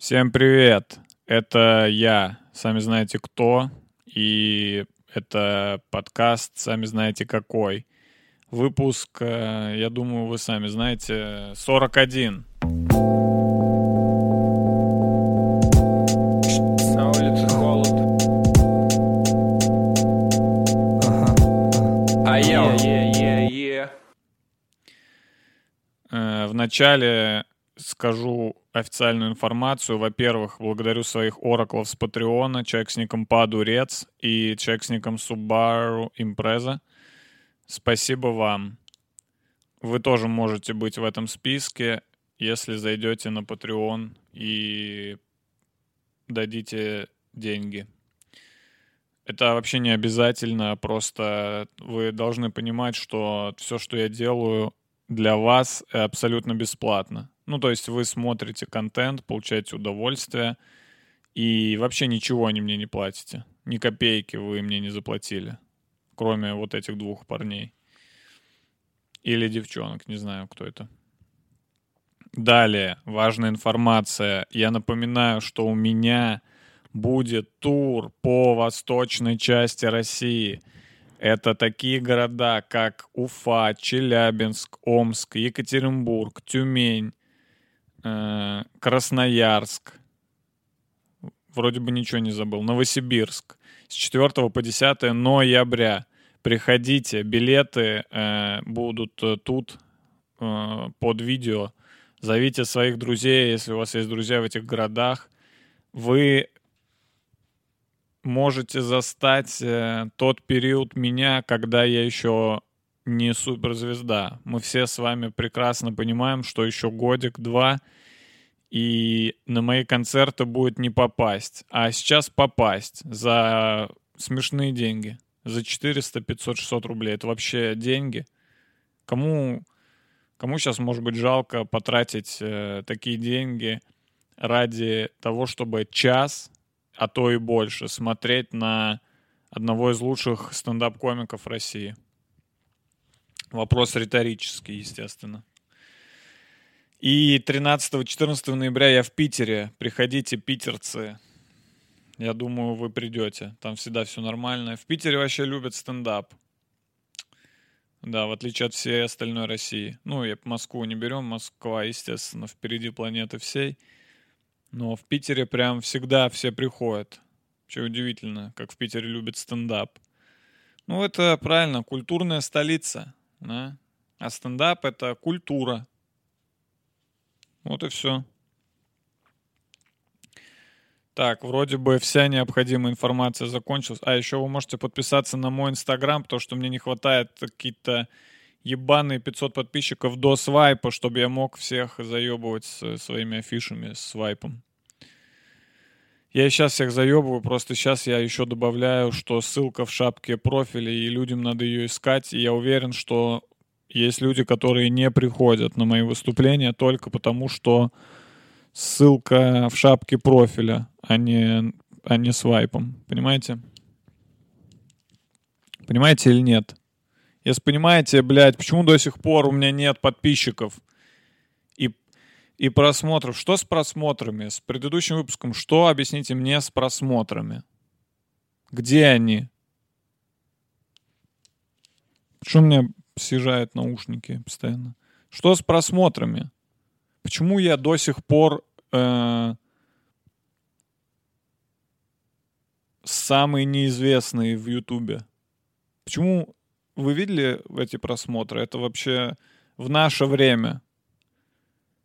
Всем привет! Это я, сами знаете кто, и это подкаст, сами знаете какой. Выпуск, э, я думаю, вы сами знаете, 41. На улице холод. А я е Э, Вначале скажу официальную информацию. Во-первых, благодарю своих ораклов с Патреона, человек с ником Падурец и человек с ником Subaru Impreza. Спасибо вам. Вы тоже можете быть в этом списке, если зайдете на Patreon и дадите деньги. Это вообще не обязательно, просто вы должны понимать, что все, что я делаю для вас, абсолютно бесплатно. Ну, то есть вы смотрите контент, получаете удовольствие, и вообще ничего они мне не платите. Ни копейки вы мне не заплатили, кроме вот этих двух парней. Или девчонок, не знаю, кто это. Далее, важная информация. Я напоминаю, что у меня будет тур по восточной части России. Это такие города, как Уфа, Челябинск, Омск, Екатеринбург, Тюмень, Красноярск. Вроде бы ничего не забыл. Новосибирск. С 4 по 10 ноября. Приходите, билеты э, будут э, тут э, под видео. Зовите своих друзей, если у вас есть друзья в этих городах. Вы можете застать э, тот период меня, когда я еще не суперзвезда. Мы все с вами прекрасно понимаем, что еще годик-два, и на мои концерты будет не попасть. А сейчас попасть за смешные деньги. За 400, 500, 600 рублей. Это вообще деньги. Кому, кому сейчас, может быть, жалко потратить э, такие деньги ради того, чтобы час а то и больше, смотреть на одного из лучших стендап-комиков России. Вопрос риторический, естественно. И 13-14 ноября я в Питере. Приходите, питерцы. Я думаю, вы придете. Там всегда все нормально. В Питере вообще любят стендап. Да, в отличие от всей остальной России. Ну, я Москву не берем. Москва, естественно, впереди планеты всей. Но в Питере прям всегда все приходят. Вообще удивительно, как в Питере любят стендап. Ну, это правильно, культурная столица. Да? А стендап — это культура. Вот и все. Так, вроде бы вся необходимая информация закончилась. А еще вы можете подписаться на мой инстаграм, потому что мне не хватает какие-то ебаные 500 подписчиков до свайпа, чтобы я мог всех заебывать своими афишами, с свайпом. Я сейчас всех заебываю, просто сейчас я еще добавляю, что ссылка в шапке профиля, и людям надо ее искать. И я уверен, что есть люди, которые не приходят на мои выступления только потому, что ссылка в шапке профиля, а не, а не свайпом. Понимаете? Понимаете или нет? Если понимаете, блядь, почему до сих пор у меня нет подписчиков и просмотров? Что с просмотрами? С предыдущим выпуском что, объясните мне, с просмотрами? Где они? Что мне съезжают наушники постоянно? Что с просмотрами? Почему я до сих пор э, самый неизвестный в Ютубе? Почему вы видели эти просмотры? Это вообще в наше время.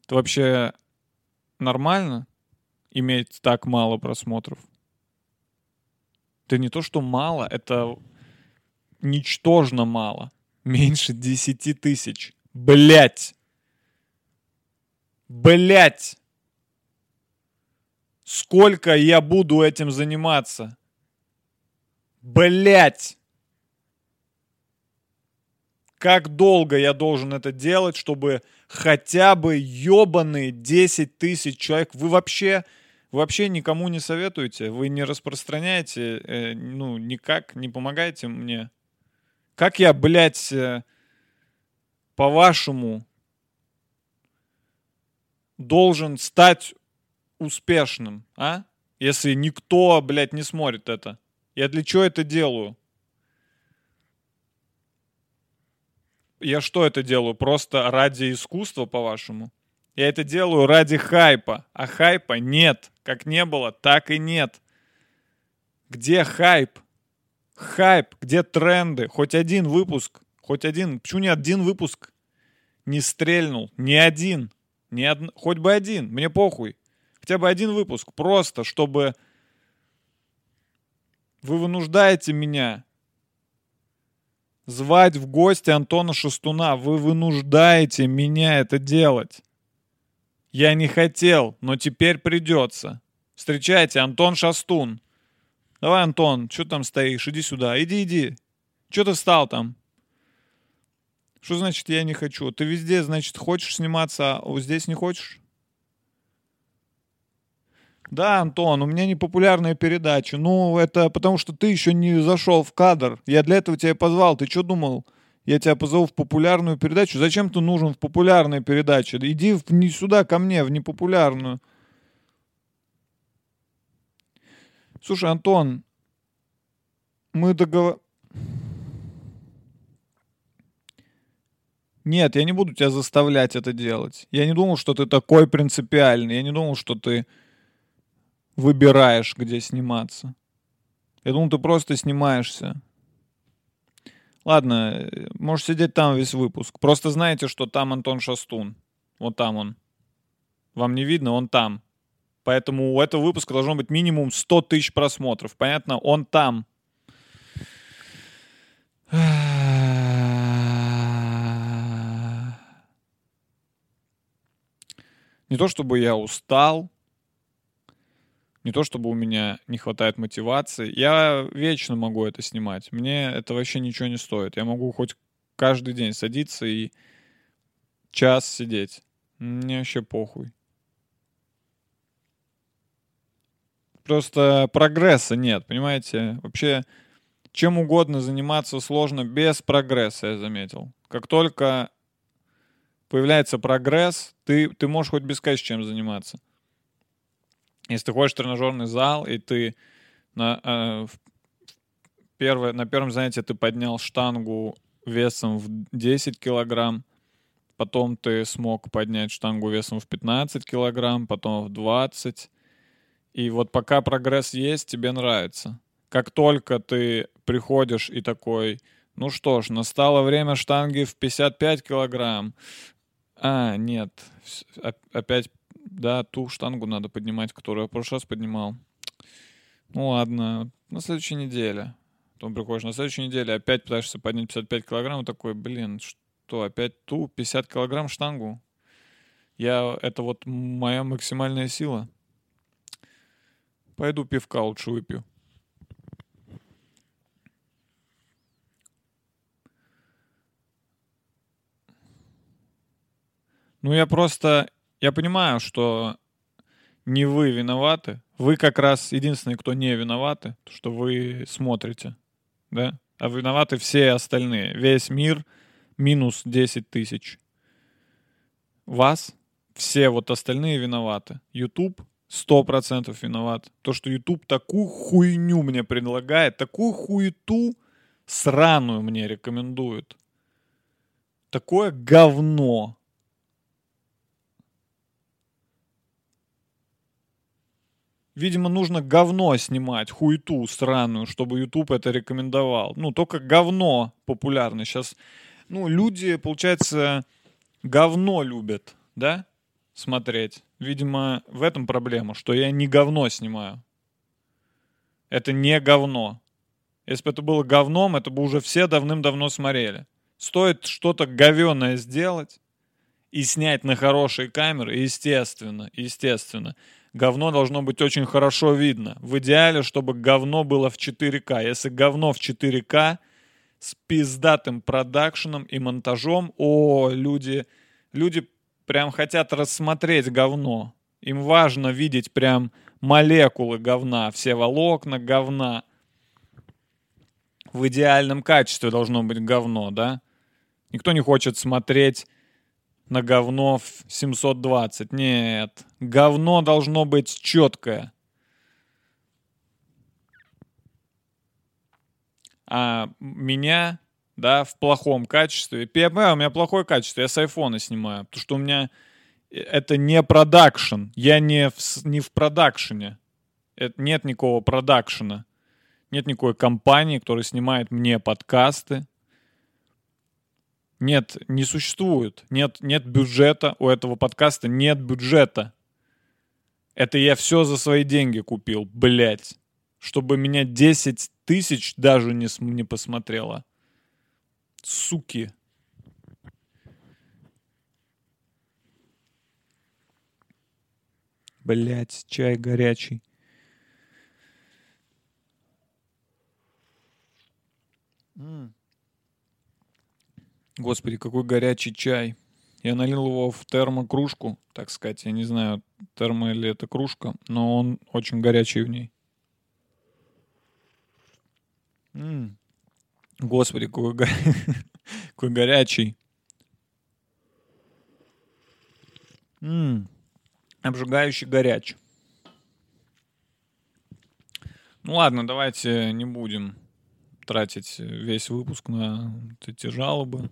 Это вообще нормально иметь так мало просмотров? Это не то, что мало, это ничтожно мало. Меньше 10 тысяч. Блять! Блять! Сколько я буду этим заниматься? Блять! Как долго я должен это делать, чтобы хотя бы ебаные 10 тысяч человек... Вы вообще, вы вообще никому не советуете? Вы не распространяете, э, ну, никак не помогаете мне? Как я, блядь, э, по-вашему должен стать успешным, а? Если никто, блядь, не смотрит это. Я для чего это делаю? Я что это делаю? Просто ради искусства, по-вашему? Я это делаю ради хайпа. А хайпа нет. Как не было, так и нет. Где хайп? Хайп, где тренды? Хоть один выпуск, хоть один. Почему не один выпуск не стрельнул? Ни один. Ни од... Хоть бы один, мне похуй. Хотя бы один выпуск, просто чтобы вы вынуждаете меня звать в гости Антона Шестуна. Вы вынуждаете меня это делать. Я не хотел, но теперь придется. Встречайте, Антон Шастун. Давай, Антон, что там стоишь? Иди сюда. Иди, иди. Что ты встал там? Что значит я не хочу? Ты везде, значит, хочешь сниматься, а здесь не хочешь? Да, Антон, у меня непопулярная передача. Ну, это потому что ты еще не зашел в кадр. Я для этого тебя позвал. Ты что думал? Я тебя позову в популярную передачу. Зачем ты нужен в популярной передаче? Иди в, не сюда ко мне, в непопулярную. Слушай, Антон, мы договор... Нет, я не буду тебя заставлять это делать. Я не думал, что ты такой принципиальный. Я не думал, что ты выбираешь, где сниматься. Я думал, ты просто снимаешься. Ладно, можешь сидеть там весь выпуск. Просто знаете, что там Антон Шастун. Вот там он. Вам не видно, он там. Поэтому у этого выпуска должно быть минимум 100 тысяч просмотров. Понятно? Он там. Не то чтобы я устал, не то чтобы у меня не хватает мотивации. Я вечно могу это снимать. Мне это вообще ничего не стоит. Я могу хоть каждый день садиться и час сидеть. Мне вообще похуй. Просто прогресса нет, понимаете? Вообще, чем угодно заниматься сложно без прогресса, я заметил. Как только появляется прогресс, ты, ты можешь хоть без кэш чем заниматься. Если ты ходишь в тренажерный зал, и ты на, э, первое, на первом занятии ты поднял штангу весом в 10 килограмм, потом ты смог поднять штангу весом в 15 килограмм, потом в 20. И вот пока прогресс есть, тебе нравится. Как только ты приходишь и такой, ну что ж, настало время штанги в 55 килограмм. А, нет, опять да, ту штангу надо поднимать, которую я в прошлый раз поднимал. Ну ладно, на следующей неделе. Потом приходишь на следующей неделе, опять пытаешься поднять 55 килограмм, такой, блин, что, опять ту 50 килограмм штангу? Я, это вот моя максимальная сила. Пойду пивка лучше выпью. Ну, я просто я понимаю, что не вы виноваты. Вы как раз единственные, кто не виноваты, что вы смотрите, да? А виноваты все остальные. Весь мир минус 10 тысяч. Вас все вот остальные виноваты. YouTube сто процентов виноват. То, что YouTube такую хуйню мне предлагает, такую хуету сраную мне рекомендует. Такое говно. Видимо, нужно говно снимать, хуету сраную, чтобы YouTube это рекомендовал. Ну, только говно популярно. Сейчас, ну, люди, получается, говно любят, да, смотреть. Видимо, в этом проблема, что я не говно снимаю. Это не говно. Если бы это было говном, это бы уже все давным-давно смотрели. Стоит что-то говеное сделать и снять на хорошие камеры, естественно, естественно говно должно быть очень хорошо видно. В идеале, чтобы говно было в 4К. Если говно в 4К с пиздатым продакшеном и монтажом, о, люди, люди прям хотят рассмотреть говно. Им важно видеть прям молекулы говна, все волокна говна. В идеальном качестве должно быть говно, да? Никто не хочет смотреть на говно в 720. Нет, говно должно быть четкое. А меня, да, в плохом качестве. Я понимаю, у меня плохое качество, я с айфона снимаю, потому что у меня это не продакшн. Я не в, не в продакшене. Это, нет никакого продакшена. Нет никакой компании, которая снимает мне подкасты. Нет, не существует. Нет, нет бюджета у этого подкаста. Нет бюджета. Это я все за свои деньги купил, блядь. Чтобы меня 10 тысяч даже не, не посмотрело. Суки. Блять, чай горячий. М. Господи, какой горячий чай. Я налил его в термокружку, так сказать. Я не знаю, термо или это кружка, но он очень горячий в ней. М. Господи, какой, го- какой горячий. М. Обжигающий горяч. Ну ладно, давайте не будем тратить весь выпуск на эти жалобы.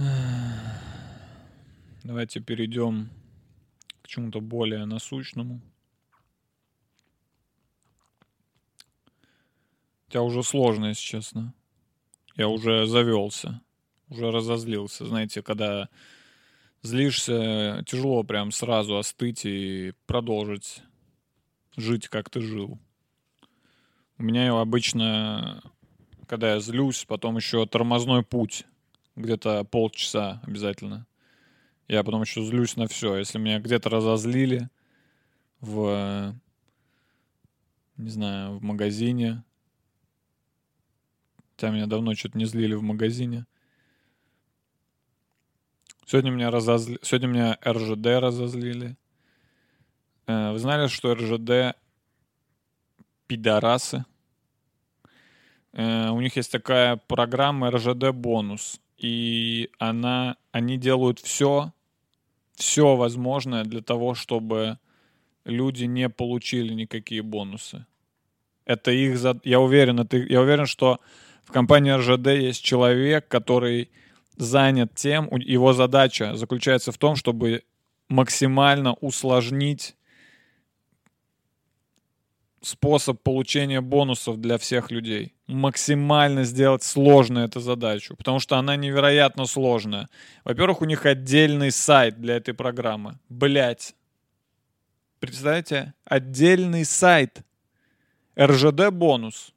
Давайте перейдем к чему-то более насущному. Хотя уже сложно, если честно. Я уже завелся, уже разозлился. Знаете, когда злишься, тяжело прям сразу остыть и продолжить жить, как ты жил. У меня обычно, когда я злюсь, потом еще тормозной путь. Где-то полчаса обязательно. Я потом еще злюсь на все. Если меня где-то разозлили в, не знаю, в магазине. Хотя меня давно что-то не злили в магазине. Сегодня меня, разозли... Сегодня меня РЖД разозлили. Э, Вы знали, что РЖД пидорасы? Э, У них есть такая программа РЖД бонус. И она, они делают все, все возможное для того, чтобы люди не получили никакие бонусы. Это их, за- я уверен, это, я уверен, что в компании РЖД есть человек, который занят тем, его задача заключается в том, чтобы максимально усложнить способ получения бонусов для всех людей. Максимально сделать сложной эту задачу, потому что она невероятно сложная. Во-первых, у них отдельный сайт для этой программы. Блять. Представляете? Отдельный сайт. РЖД бонус.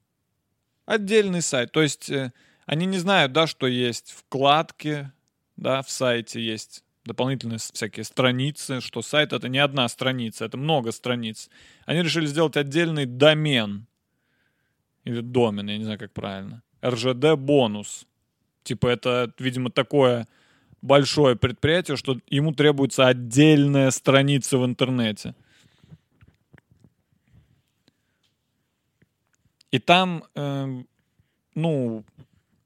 Отдельный сайт. То есть э, они не знают, да, что есть вкладки, да, в сайте есть дополнительные всякие страницы, что сайт это не одна страница, это много страниц. Они решили сделать отдельный домен. Или домен, я не знаю, как правильно. РЖД бонус. Типа это, видимо, такое большое предприятие, что ему требуется отдельная страница в интернете. И там, эм, ну,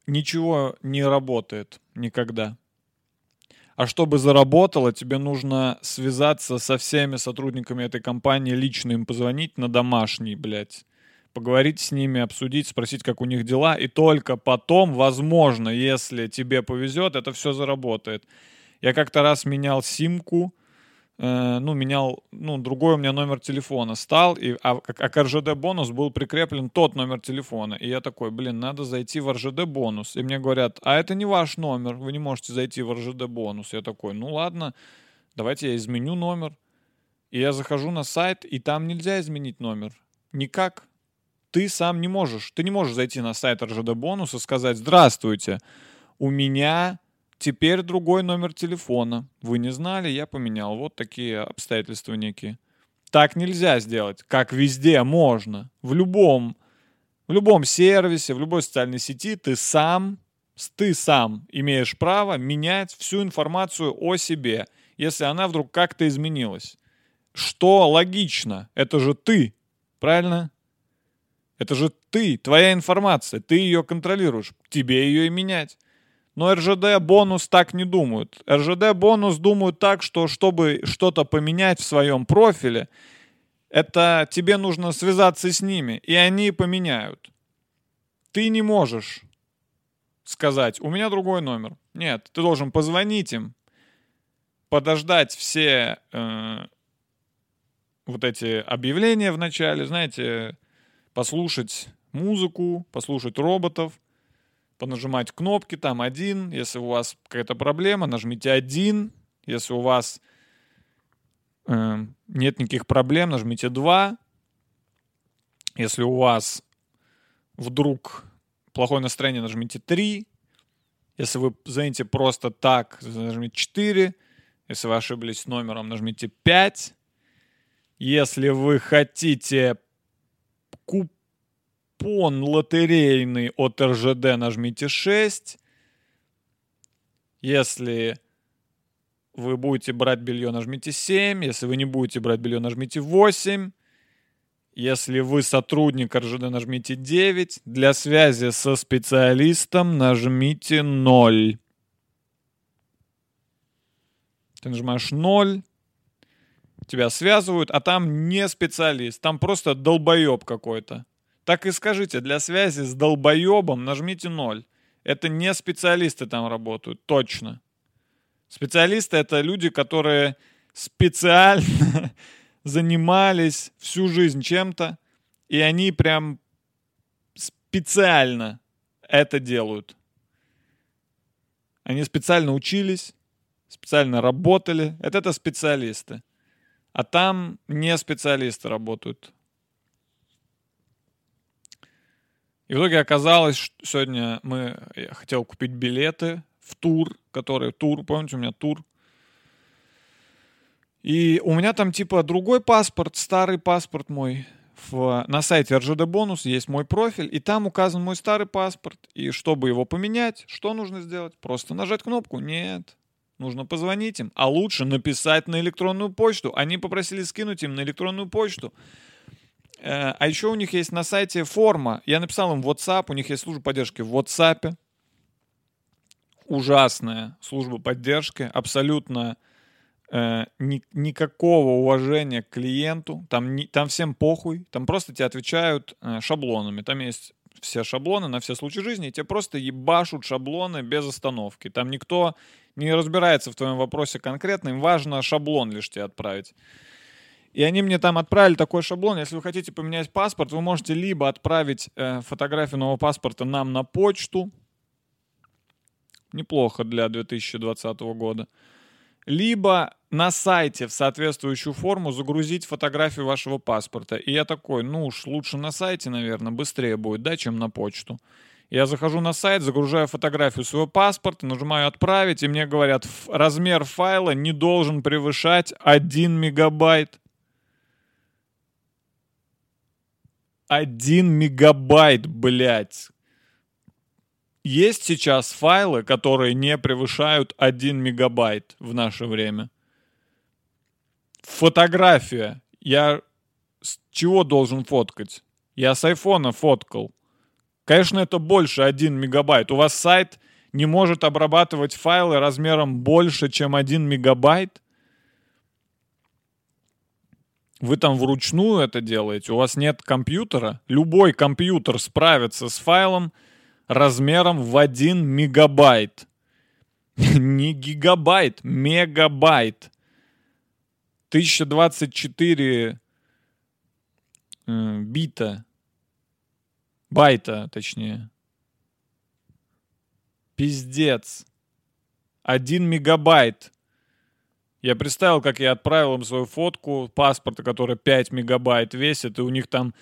ничего не работает никогда. А чтобы заработало, тебе нужно связаться со всеми сотрудниками этой компании, лично им позвонить на домашний, блядь. Поговорить с ними, обсудить, спросить, как у них дела. И только потом, возможно, если тебе повезет, это все заработает. Я как-то раз менял симку, ну, менял, ну, другой у меня номер телефона стал, и, а, а к РЖД бонус был прикреплен тот номер телефона. И я такой, блин, надо зайти в РЖД бонус. И мне говорят, а это не ваш номер, вы не можете зайти в РЖД бонус. Я такой, ну ладно, давайте я изменю номер. И я захожу на сайт, и там нельзя изменить номер. Никак. Ты сам не можешь. Ты не можешь зайти на сайт РЖД бонус и сказать, здравствуйте, у меня теперь другой номер телефона. Вы не знали, я поменял. Вот такие обстоятельства некие. Так нельзя сделать, как везде можно. В любом, в любом сервисе, в любой социальной сети ты сам, ты сам имеешь право менять всю информацию о себе, если она вдруг как-то изменилась. Что логично? Это же ты, правильно? Это же ты, твоя информация, ты ее контролируешь, тебе ее и менять. Но РЖД бонус так не думают. РЖД бонус думают так, что чтобы что-то поменять в своем профиле, это тебе нужно связаться с ними, и они поменяют. Ты не можешь сказать, у меня другой номер. Нет, ты должен позвонить им, подождать все э, вот эти объявления в начале, знаете, послушать музыку, послушать роботов, понажимать кнопки, там один, если у вас какая-то проблема, нажмите один, если у вас э, нет никаких проблем, нажмите два, если у вас вдруг плохое настроение, нажмите три, если вы звоните просто так, нажмите 4. Если вы ошиблись номером, нажмите 5. Если вы хотите купон лотерейный от РЖД, нажмите 6. Если вы будете брать белье, нажмите 7. Если вы не будете брать белье, нажмите 8. Если вы сотрудник РЖД, нажмите 9. Для связи со специалистом нажмите 0. Ты нажимаешь 0, тебя связывают, а там не специалист, там просто долбоеб какой-то. Так и скажите, для связи с долбоебом нажмите 0. Это не специалисты там работают, точно. Специалисты это люди, которые специально занимались всю жизнь чем-то, и они прям специально это делают. Они специально учились, специально работали. Это, это специалисты. А там не специалисты работают. И в итоге оказалось, что сегодня мы, я хотел купить билеты в тур, который тур, помните, у меня тур. И у меня там типа другой паспорт, старый паспорт мой. В, на сайте РЖД Бонус есть мой профиль, и там указан мой старый паспорт. И чтобы его поменять, что нужно сделать? Просто нажать кнопку? Нет. Нужно позвонить им, а лучше написать на электронную почту. Они попросили скинуть им на электронную почту. Э, а еще у них есть на сайте форма. Я написал им WhatsApp, у них есть служба поддержки в WhatsApp. Ужасная служба поддержки, абсолютно э, ни, никакого уважения к клиенту. Там, не, там всем похуй, там просто тебе отвечают э, шаблонами. Там есть все шаблоны на все случаи жизни, и тебе просто ебашут шаблоны без остановки. Там никто не разбирается в твоем вопросе конкретно, им важно шаблон лишь тебе отправить. И они мне там отправили такой шаблон. Если вы хотите поменять паспорт, вы можете либо отправить э, фотографию нового паспорта нам на почту. Неплохо для 2020 года. Либо на сайте в соответствующую форму загрузить фотографию вашего паспорта. И я такой, ну уж лучше на сайте, наверное, быстрее будет, да, чем на почту. Я захожу на сайт, загружаю фотографию своего паспорта, нажимаю «Отправить», и мне говорят, размер файла не должен превышать 1 мегабайт. 1 мегабайт, блядь. Есть сейчас файлы, которые не превышают 1 мегабайт в наше время. Фотография. Я с чего должен фоткать? Я с айфона фоткал. Конечно, это больше 1 мегабайт. У вас сайт не может обрабатывать файлы размером больше, чем 1 мегабайт. Вы там вручную это делаете, у вас нет компьютера. Любой компьютер справится с файлом размером в 1 мегабайт. Не гигабайт, мегабайт. 1024 э, бита Байта, точнее. Пиздец. Один мегабайт. Я представил, как я отправил им свою фотку паспорта, который 5 мегабайт весит, и у них там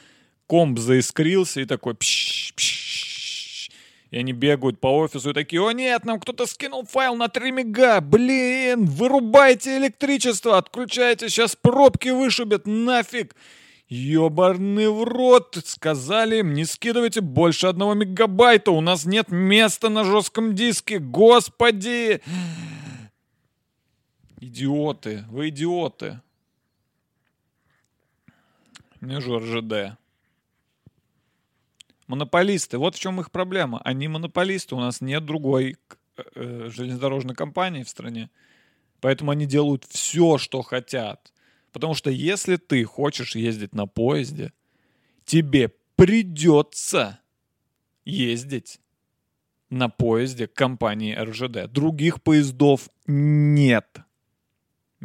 комп заискрился, и такой пш -пш И они бегают по офису и такие, о нет, нам кто-то скинул файл на 3 мега, блин, вырубайте электричество, отключайте, сейчас пробки вышибет, нафиг. Ёбарный в рот! Сказали им, не скидывайте больше одного мегабайта, у нас нет места на жестком диске, господи! Идиоты, вы идиоты. Не же РЖД. Монополисты, вот в чем их проблема. Они монополисты, у нас нет другой э, железнодорожной компаний в стране. Поэтому они делают все, что хотят. Потому что если ты хочешь ездить на поезде, тебе придется ездить на поезде компании РЖД. Других поездов нет.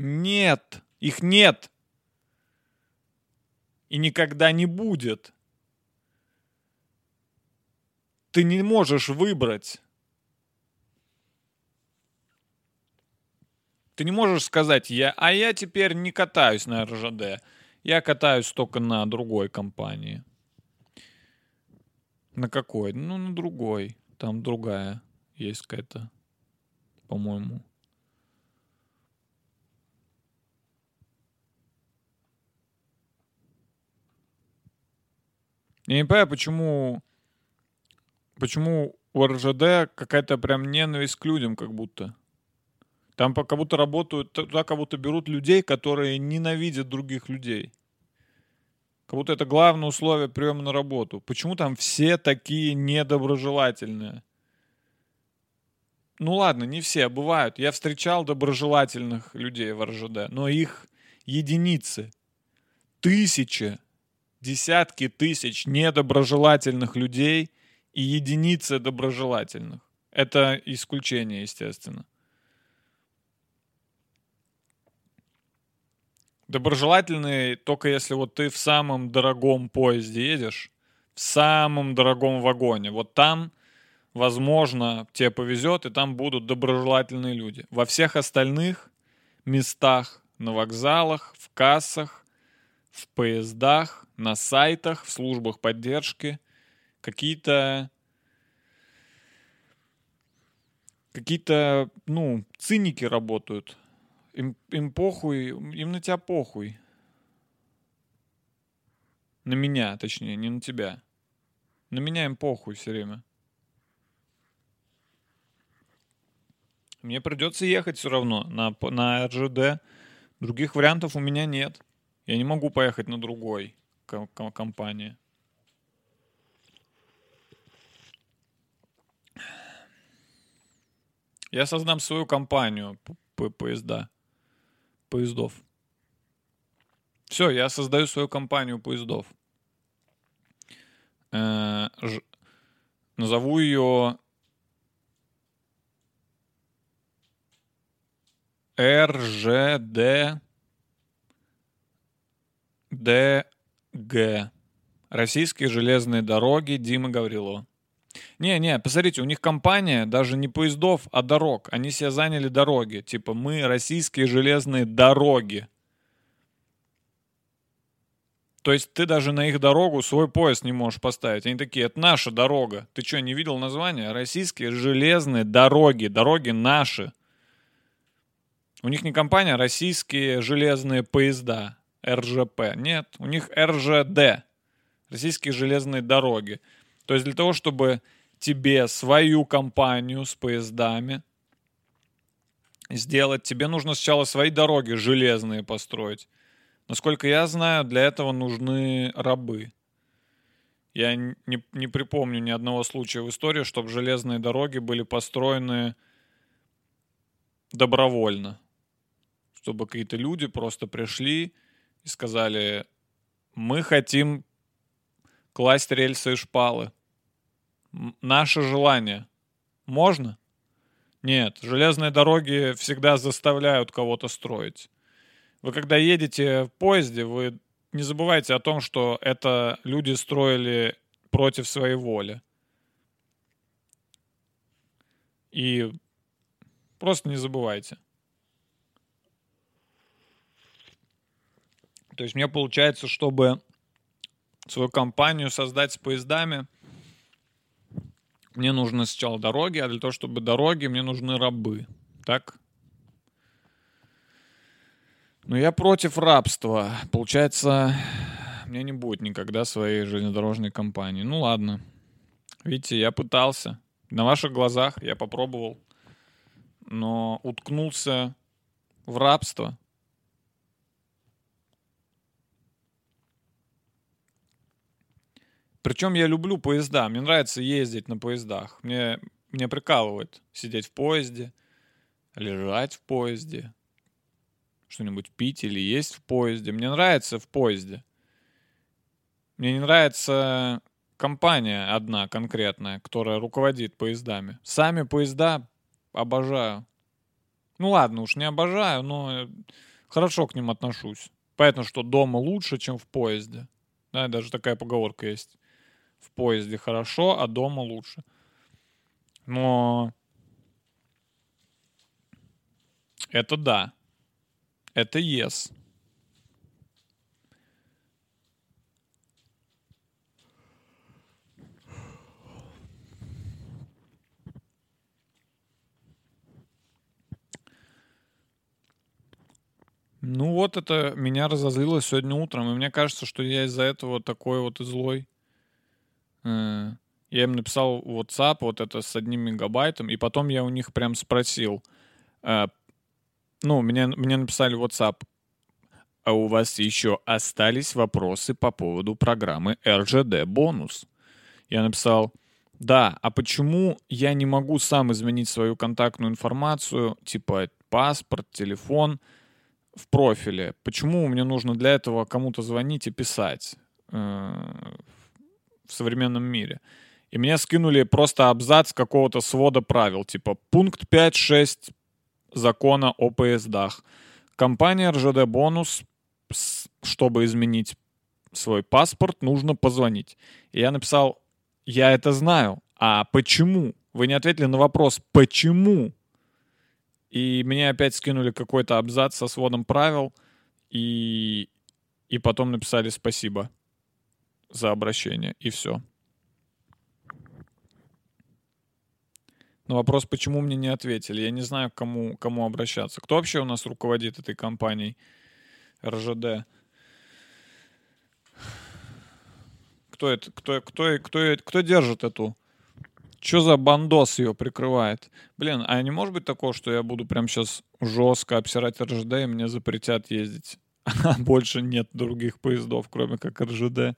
Нет. Их нет. И никогда не будет. Ты не можешь выбрать. Ты не можешь сказать, я, а я теперь не катаюсь на РЖД. Я катаюсь только на другой компании. На какой? Ну, на другой. Там другая есть какая-то, по-моему. Я не понимаю, почему, почему у РЖД какая-то прям ненависть к людям как будто. Там как будто работают, туда как будто берут людей, которые ненавидят других людей. Как будто это главное условие приема на работу. Почему там все такие недоброжелательные? Ну ладно, не все, бывают. Я встречал доброжелательных людей в РЖД, но их единицы. Тысячи десятки тысяч недоброжелательных людей и единицы доброжелательных. Это исключение, естественно. Доброжелательные только если вот ты в самом дорогом поезде едешь, в самом дорогом вагоне. Вот там, возможно, тебе повезет, и там будут доброжелательные люди. Во всех остальных местах, на вокзалах, в кассах, в поездах, на сайтах, в службах поддержки какие-то какие-то, ну, циники работают. Им, им похуй, им на тебя похуй. На меня, точнее, не на тебя. На меня им похуй все время. Мне придется ехать все равно на, на РЖД. Других вариантов у меня нет. Я не могу поехать на другой компании. Я создам свою компанию по поезда. Поездов. Все, я создаю свою компанию поездов. Э, ж, назову ее РЖД ДГ. Российские железные дороги Дима Гаврилова. Не-не, посмотрите, у них компания даже не поездов, а дорог. Они себе заняли дороги. Типа мы российские железные дороги. То есть ты даже на их дорогу свой поезд не можешь поставить. Они такие, это наша дорога. Ты что, не видел название? Российские железные дороги. Дороги наши. У них не компания, а российские железные поезда. РЖП. Нет, у них РЖД. Российские железные дороги. То есть для того, чтобы тебе свою компанию с поездами сделать, тебе нужно сначала свои дороги железные построить. Насколько я знаю, для этого нужны рабы. Я не, не припомню ни одного случая в истории, чтобы железные дороги были построены добровольно. Чтобы какие-то люди просто пришли, и сказали, мы хотим класть рельсы и шпалы. Наше желание. Можно? Нет, железные дороги всегда заставляют кого-то строить. Вы когда едете в поезде, вы не забывайте о том, что это люди строили против своей воли. И просто не забывайте. То есть мне получается, чтобы свою компанию создать с поездами, мне нужны сначала дороги, а для того, чтобы дороги, мне нужны рабы. Так? Но я против рабства. Получается, мне не будет никогда своей железнодорожной компании. Ну ладно. Видите, я пытался. На ваших глазах я попробовал. Но уткнулся в рабство. Причем я люблю поезда. Мне нравится ездить на поездах. Мне меня прикалывает сидеть в поезде, лежать в поезде, что-нибудь пить или есть в поезде. Мне нравится в поезде. Мне не нравится компания одна конкретная, которая руководит поездами. Сами поезда обожаю. Ну ладно, уж не обожаю, но хорошо к ним отношусь. Понятно, что дома лучше, чем в поезде. Да, даже такая поговорка есть. В поезде хорошо, а дома лучше. Но это да. Это yes. Ну вот это меня разозлило сегодня утром, и мне кажется, что я из-за этого такой вот и злой. Я им написал WhatsApp вот это с одним мегабайтом, и потом я у них прям спросил, э, ну, мне, мне написали WhatsApp, а у вас еще остались вопросы по поводу программы RGD бонус? Я написал, да, а почему я не могу сам изменить свою контактную информацию, типа паспорт, телефон, в профиле. Почему мне нужно для этого кому-то звонить и писать э, в современном мире? И мне скинули просто абзац какого-то свода правил, типа пункт 5.6 закона о поездах. Компания РЖД Бонус, чтобы изменить свой паспорт, нужно позвонить. И я написал, я это знаю, а почему? Вы не ответили на вопрос, почему? И мне опять скинули какой-то абзац со сводом правил, и, и потом написали спасибо за обращение, и все. На вопрос, почему мне не ответили, я не знаю, к кому, кому обращаться. Кто вообще у нас руководит этой компанией РЖД? Кто это? Кто, кто, кто, кто держит эту? Что за бандос ее прикрывает? Блин, а не может быть такого, что я буду прям сейчас жестко обсирать РЖД, и мне запретят ездить? А больше нет других поездов, кроме как РЖД.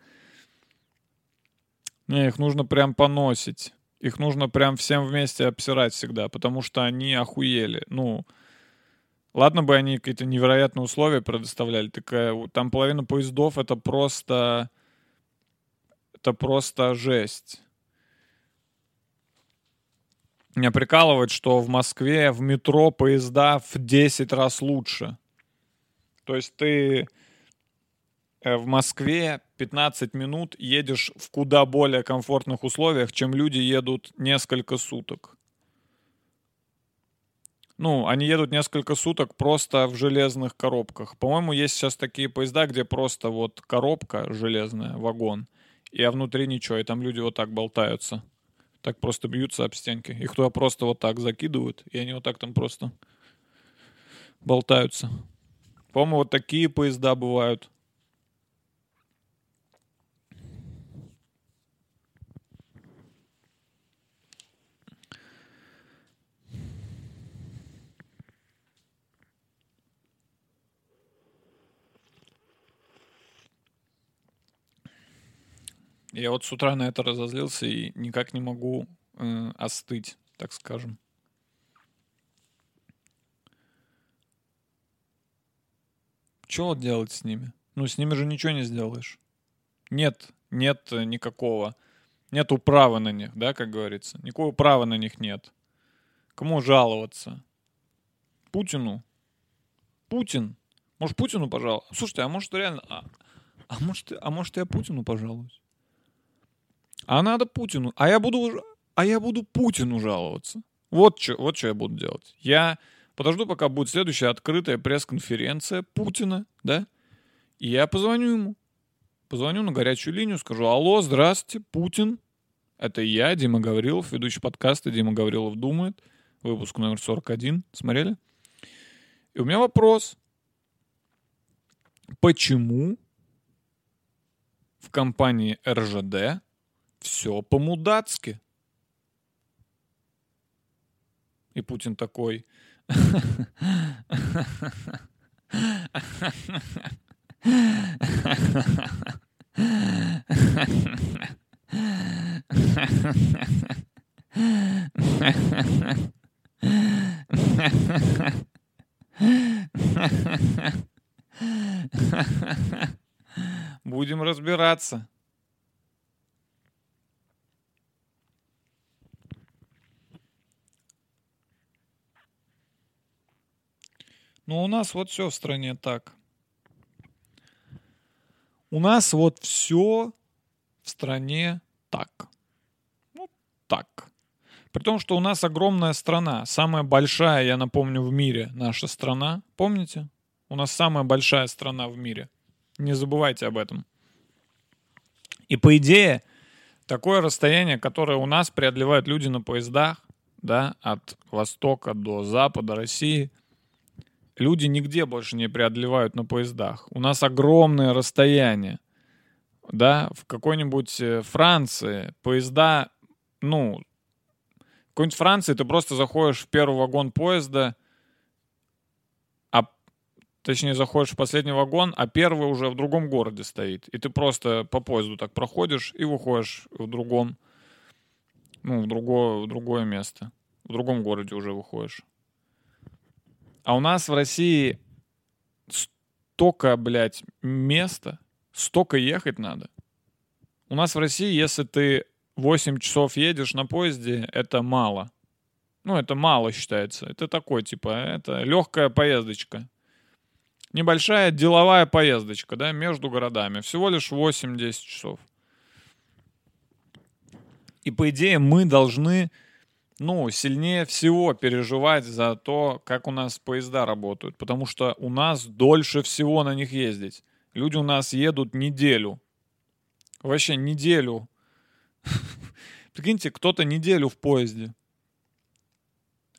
Не, их нужно прям поносить. Их нужно прям всем вместе обсирать всегда, потому что они охуели. Ну, ладно бы они какие-то невероятные условия предоставляли. Такая, там половина поездов это просто... Это просто жесть. Меня прикалывает, что в Москве в метро поезда в 10 раз лучше. То есть ты в Москве 15 минут едешь в куда более комфортных условиях, чем люди едут несколько суток. Ну, они едут несколько суток просто в железных коробках. По-моему, есть сейчас такие поезда, где просто вот коробка железная, вагон, и а внутри ничего, и там люди вот так болтаются. Так просто бьются об стенки. Их туда просто вот так закидывают, и они вот так там просто болтаются. По-моему, вот такие поезда бывают. Я вот с утра на это разозлился и никак не могу э, остыть, так скажем. Вот делать с ними? Ну, с ними же ничего не сделаешь. Нет, нет э, никакого. Нету права на них, да, как говорится. Никакого права на них нет. Кому жаловаться? Путину? Путин? Может, Путину пожалуйста? Слушайте, а может реально... А, а, может, а может, я Путину пожалуюсь? А надо Путину. А я буду, а я буду Путину жаловаться. Вот что вот что я буду делать. Я подожду, пока будет следующая открытая пресс-конференция Путина, да? И я позвоню ему. Позвоню на горячую линию, скажу, алло, здравствуйте, Путин. Это я, Дима Гаврилов, ведущий подкаста «Дима Гаврилов думает». Выпуск номер 41. Смотрели? И у меня вопрос. Почему в компании РЖД все по-мудацки. И Путин такой... Будем разбираться. Ну, у нас вот все в стране так. У нас вот все в стране так. Ну, так. При том, что у нас огромная страна. Самая большая, я напомню, в мире наша страна. Помните? У нас самая большая страна в мире. Не забывайте об этом. И по идее, такое расстояние, которое у нас преодолевают люди на поездах, да, от востока до запада России, люди нигде больше не преодолевают на поездах. У нас огромное расстояние. Да, в какой-нибудь э, Франции поезда, ну, в какой-нибудь Франции ты просто заходишь в первый вагон поезда, а точнее заходишь в последний вагон, а первый уже в другом городе стоит. И ты просто по поезду так проходишь и выходишь в другом, ну, в другое, в другое место. В другом городе уже выходишь. А у нас в России столько, блядь, места, столько ехать надо. У нас в России, если ты 8 часов едешь на поезде, это мало. Ну, это мало считается. Это такой, типа, это легкая поездочка. Небольшая деловая поездочка, да, между городами. Всего лишь 8-10 часов. И, по идее, мы должны ну, сильнее всего переживать за то, как у нас поезда работают, потому что у нас дольше всего на них ездить. Люди у нас едут неделю. Вообще неделю. Прикиньте, кто-то неделю в поезде.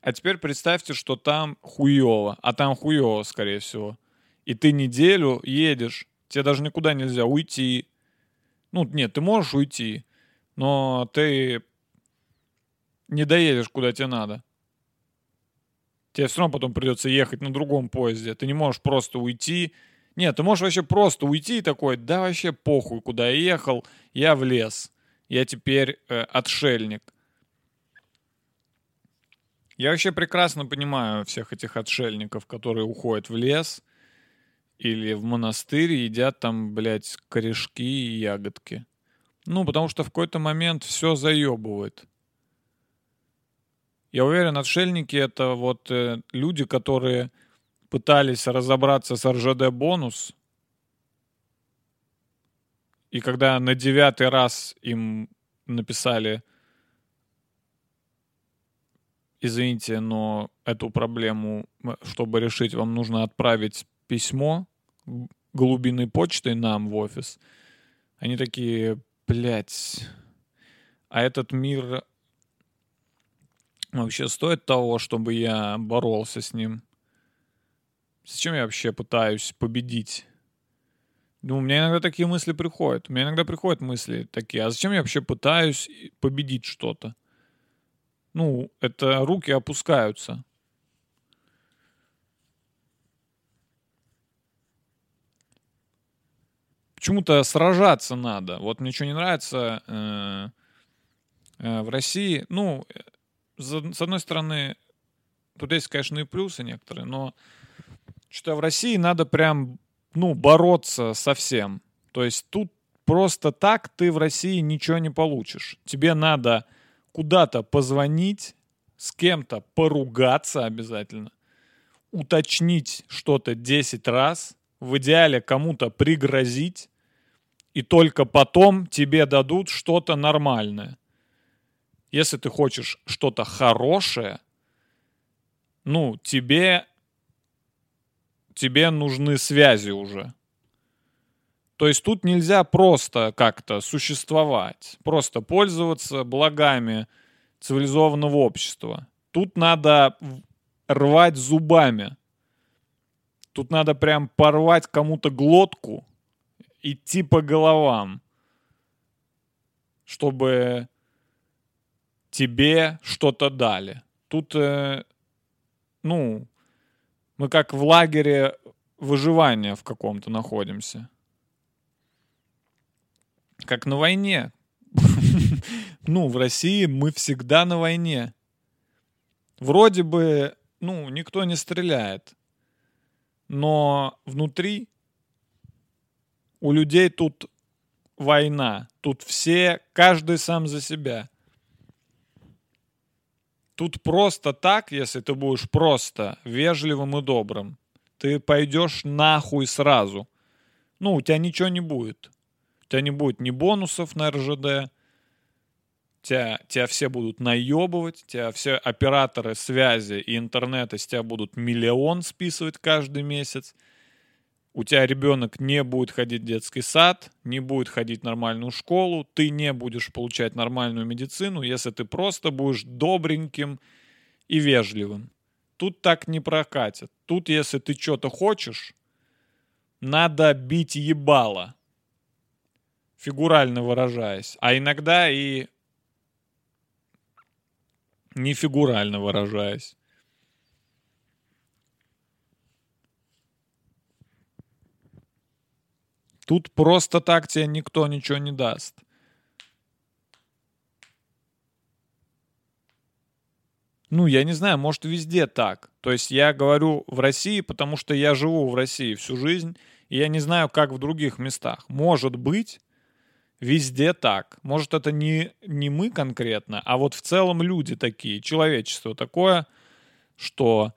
А теперь представьте, что там хуево, а там хуево, скорее всего. И ты неделю едешь, тебе даже никуда нельзя уйти. Ну, нет, ты можешь уйти, но ты не доедешь, куда тебе надо. Тебе все равно потом придется ехать на другом поезде. Ты не можешь просто уйти. Нет, ты можешь вообще просто уйти и такой, да вообще похуй, куда я ехал, я в лес. Я теперь э, отшельник. Я вообще прекрасно понимаю всех этих отшельников, которые уходят в лес или в монастырь и едят там, блядь, корешки и ягодки. Ну, потому что в какой-то момент все заебывает. Я уверен, отшельники — это вот э, люди, которые пытались разобраться с РЖД-бонус, и когда на девятый раз им написали, извините, но эту проблему, чтобы решить, вам нужно отправить письмо голубиной почтой нам в офис, они такие, блядь, а этот мир вообще стоит того, чтобы я боролся с ним? Зачем я вообще пытаюсь победить? Ну, у меня иногда такие мысли приходят. У меня иногда приходят мысли такие, а зачем я вообще пытаюсь победить что-то? Ну, это руки опускаются. Почему-то сражаться надо. Вот мне что не нравится э, э, в России. Ну, с одной стороны, тут есть, конечно, и плюсы некоторые, но что в России надо прям, ну, бороться со всем. То есть тут просто так ты в России ничего не получишь. Тебе надо куда-то позвонить, с кем-то поругаться обязательно, уточнить что-то 10 раз, в идеале кому-то пригрозить, и только потом тебе дадут что-то нормальное если ты хочешь что-то хорошее, ну, тебе, тебе нужны связи уже. То есть тут нельзя просто как-то существовать, просто пользоваться благами цивилизованного общества. Тут надо рвать зубами. Тут надо прям порвать кому-то глотку, идти по головам, чтобы тебе что-то дали. Тут, э, ну, мы как в лагере выживания в каком-то находимся. Как на войне. Ну, в России мы всегда на войне. Вроде бы, ну, никто не стреляет. Но внутри у людей тут война. Тут все, каждый сам за себя. Тут просто так, если ты будешь просто вежливым и добрым, ты пойдешь нахуй сразу. Ну, у тебя ничего не будет. У тебя не будет ни бонусов на РЖД, тебя, тебя все будут наебывать, тебя все операторы связи и интернета с тебя будут миллион списывать каждый месяц. У тебя ребенок не будет ходить в детский сад, не будет ходить в нормальную школу, ты не будешь получать нормальную медицину, если ты просто будешь добреньким и вежливым. Тут так не прокатит. Тут, если ты что-то хочешь, надо бить ебало, фигурально выражаясь. А иногда и не фигурально выражаясь. Тут просто так тебе никто ничего не даст. Ну, я не знаю, может, везде так. То есть я говорю в России, потому что я живу в России всю жизнь, и я не знаю, как в других местах. Может быть, везде так. Может, это не, не мы конкретно, а вот в целом люди такие, человечество такое, что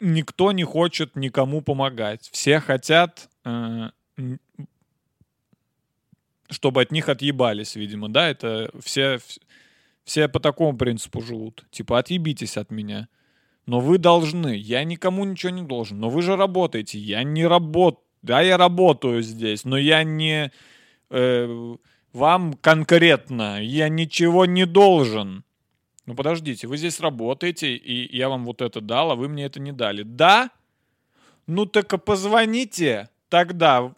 никто не хочет никому помогать. Все хотят, э, чтобы от них отъебались, видимо, да, это все, все по такому принципу живут. Типа, отъебитесь от меня. Но вы должны, я никому ничего не должен. Но вы же работаете, я не работаю. Да, я работаю здесь, но я не э, вам конкретно, я ничего не должен. Ну подождите, вы здесь работаете, и я вам вот это дал, а вы мне это не дали. Да? Ну так позвоните тогда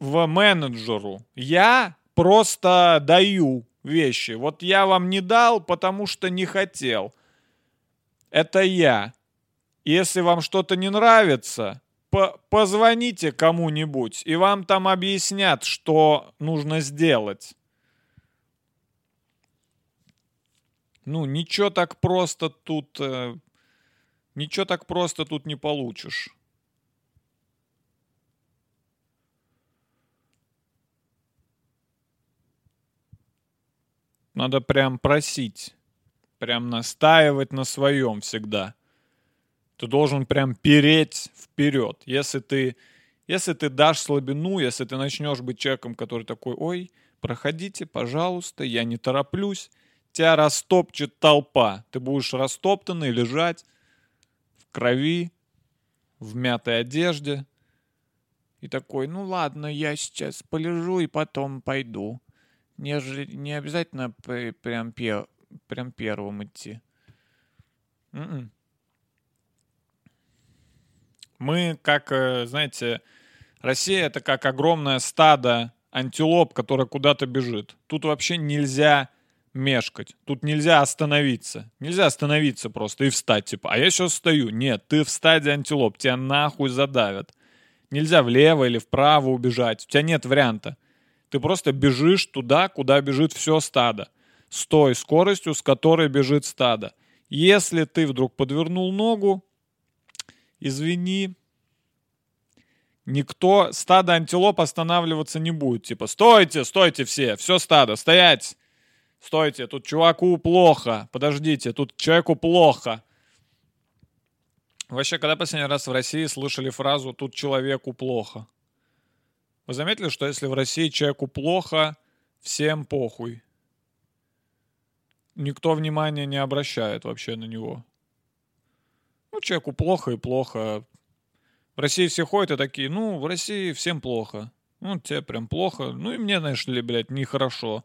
в менеджеру. Я просто даю вещи. Вот я вам не дал, потому что не хотел. Это я. Если вам что-то не нравится, по позвоните кому-нибудь, и вам там объяснят, что нужно сделать. Ну, ничего так просто тут... Э, ничего так просто тут не получишь. Надо прям просить. Прям настаивать на своем всегда. Ты должен прям переть вперед. Если ты, если ты дашь слабину, если ты начнешь быть человеком, который такой, ой, проходите, пожалуйста, я не тороплюсь, тебя растопчет толпа. Ты будешь растоптанный лежать в крови, в мятой одежде. И такой, ну ладно, я сейчас полежу и потом пойду. Не, не обязательно прям, пер, прям первым идти. М-м. Мы, как, э, знаете, Россия это как огромное стадо антилоп, которое куда-то бежит. Тут вообще нельзя мешкать. Тут нельзя остановиться. Нельзя остановиться просто и встать, типа, а я сейчас стою. Нет, ты в стадии антилоп, тебя нахуй задавят. Нельзя влево или вправо убежать. У тебя нет варианта. Ты просто бежишь туда, куда бежит все стадо. С той скоростью, с которой бежит стадо. Если ты вдруг подвернул ногу, извини, никто, стадо антилоп останавливаться не будет. Типа, стойте, стойте все, все стадо, стоять. Стойте, тут чуваку плохо. Подождите, тут человеку плохо. Вообще, когда последний раз в России слышали фразу «тут человеку плохо»? Вы заметили, что если в России человеку плохо, всем похуй? Никто внимания не обращает вообще на него. Ну, человеку плохо и плохо. В России все ходят и такие, ну, в России всем плохо. Ну, тебе прям плохо. Ну, и мне, знаешь ли, блядь, нехорошо.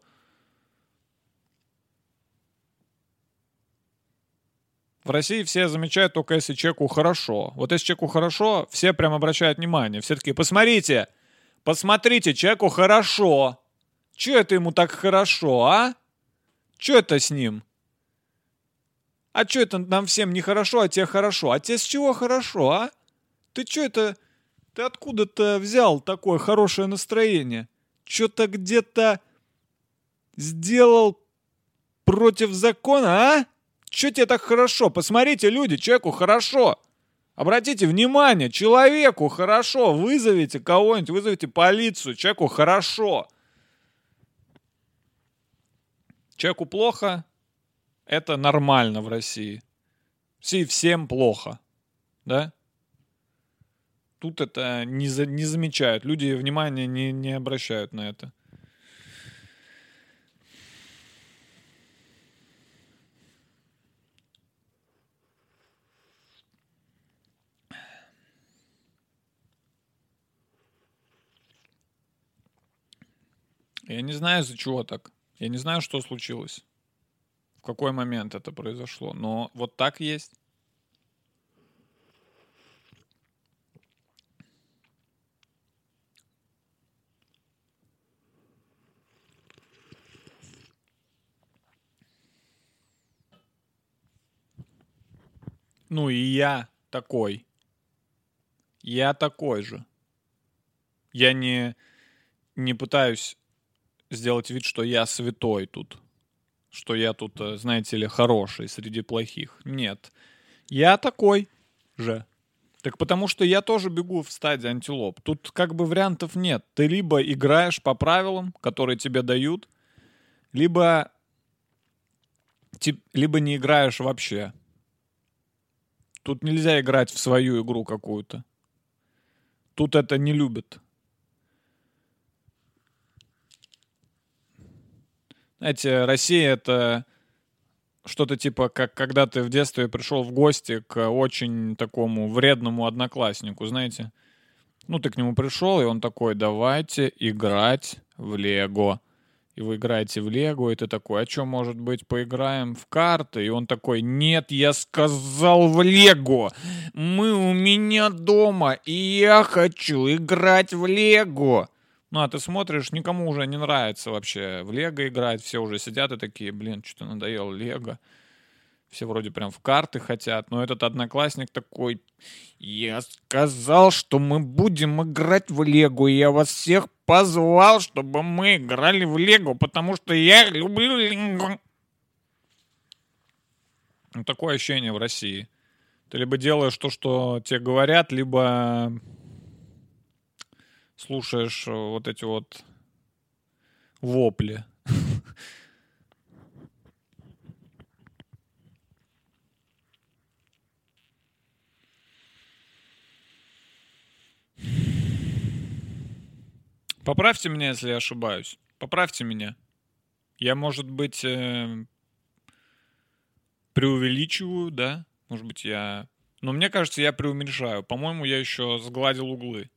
В России все замечают только если человеку хорошо. Вот если человеку хорошо, все прям обращают внимание. Все такие, посмотрите, посмотрите, человеку хорошо. Че это ему так хорошо, а? Че это с ним? А что это нам всем нехорошо, а тебе хорошо? А тебе с чего хорошо, а? Ты что это... Ты откуда-то взял такое хорошее настроение? Что-то где-то сделал против закона, а? Что тебе так хорошо? Посмотрите, люди, человеку хорошо. Обратите внимание, человеку хорошо, вызовите кого-нибудь, вызовите полицию, человеку хорошо. Человеку плохо, это нормально в России. Все, всем плохо, да? Тут это не, за, не замечают, люди внимания не, не обращают на это. Я не знаю, из-за чего так. Я не знаю, что случилось. В какой момент это произошло. Но вот так есть. Ну и я такой. Я такой же. Я не, не пытаюсь сделать вид, что я святой тут. Что я тут, э, знаете ли, хороший среди плохих. Нет. Я такой же. Так потому что я тоже бегу в стадии антилоп. Тут как бы вариантов нет. Ты либо играешь по правилам, которые тебе дают, либо, либо не играешь вообще. Тут нельзя играть в свою игру какую-то. Тут это не любят. Знаете, Россия это что-то типа, как когда ты в детстве пришел в гости к очень такому вредному однокласснику, знаете. Ну, ты к нему пришел, и он такой, давайте играть в Лего и вы играете в Лего, и ты такой, а что, может быть, поиграем в карты? И он такой, нет, я сказал в Лего, мы у меня дома, и я хочу играть в Лего. Ну, а ты смотришь, никому уже не нравится вообще в Лего играть, все уже сидят и такие, блин, что-то надоело Лего. Все вроде прям в карты хотят, но этот одноклассник такой, я сказал, что мы будем играть в Лего, и я вас всех позвал, чтобы мы играли в Лего, потому что я люблю Лего. Ну, такое ощущение в России. Ты либо делаешь то, что тебе говорят, либо слушаешь вот эти вот вопли. Поправьте меня, если я ошибаюсь. Поправьте меня. Я, может быть, э, преувеличиваю, да? Может быть, я... Но мне кажется, я преуменьшаю. По-моему, я еще сгладил углы.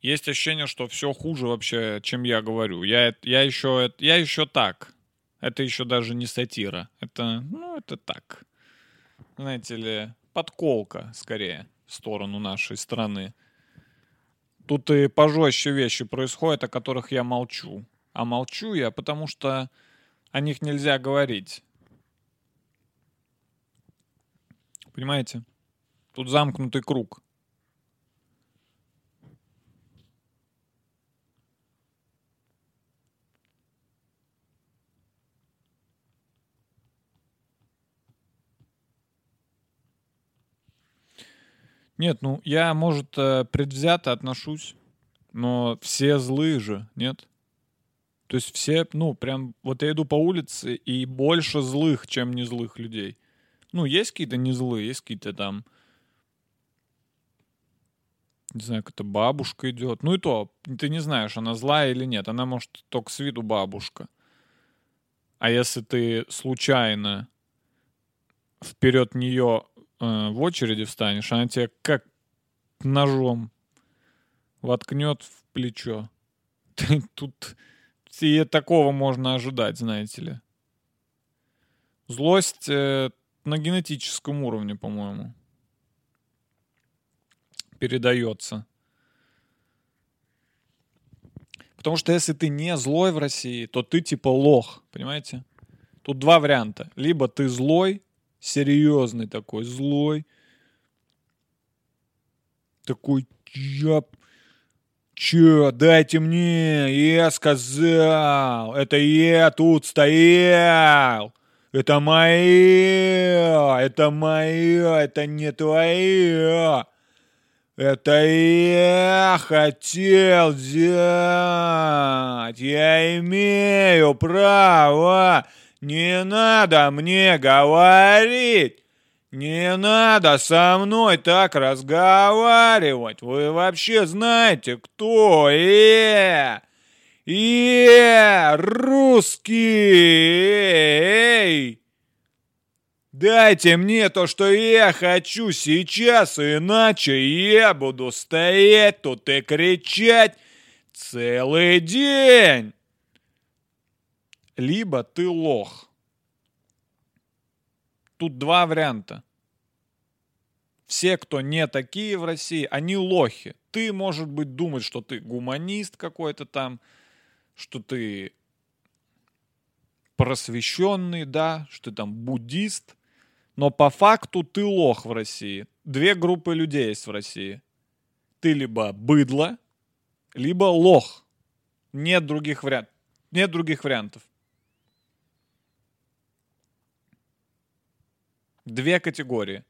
Есть ощущение, что все хуже вообще, чем я говорю. Я, я, еще, я еще так. Это еще даже не сатира. Это, ну, это так. Знаете ли, подколка, скорее, в сторону нашей страны. Тут и пожестче вещи происходят, о которых я молчу. А молчу я, потому что о них нельзя говорить. Понимаете? Тут замкнутый круг. Нет, ну я, может, э, предвзято отношусь, но все злые же, нет? То есть все, ну, прям, вот я иду по улице, и больше злых, чем не злых людей. Ну, есть какие-то не злые, есть какие-то там, не знаю, какая-то бабушка идет. Ну и то, ты не знаешь, она злая или нет. Она, может, только с виду бабушка. А если ты случайно вперед нее э, в очереди встанешь, она тебе как ножом воткнет в плечо. Тут и такого можно ожидать, знаете ли. Злость э, на генетическом уровне, по-моему, передается. Потому что если ты не злой в России, то ты типа лох, понимаете? Тут два варианта. Либо ты злой, серьезный такой, злой. Такой, я... Чё, дайте мне, я сказал, это я тут стоял. Это мое, это мое, это не твое. Это я хотел взять. Я имею право. Не надо мне говорить. Не надо со мной так разговаривать. Вы вообще знаете, кто я? Я русский. Дайте мне то, что я хочу сейчас, иначе я буду стоять тут и кричать целый день. Либо ты лох. Тут два варианта. Все, кто не такие в России, они лохи. Ты, может быть, думать, что ты гуманист какой-то там, что ты просвещенный, да, что ты там буддист, но по факту ты лох в России. Две группы людей есть в России. Ты либо быдло, либо лох. Нет других вариантов. Нет других вариантов. Две категории.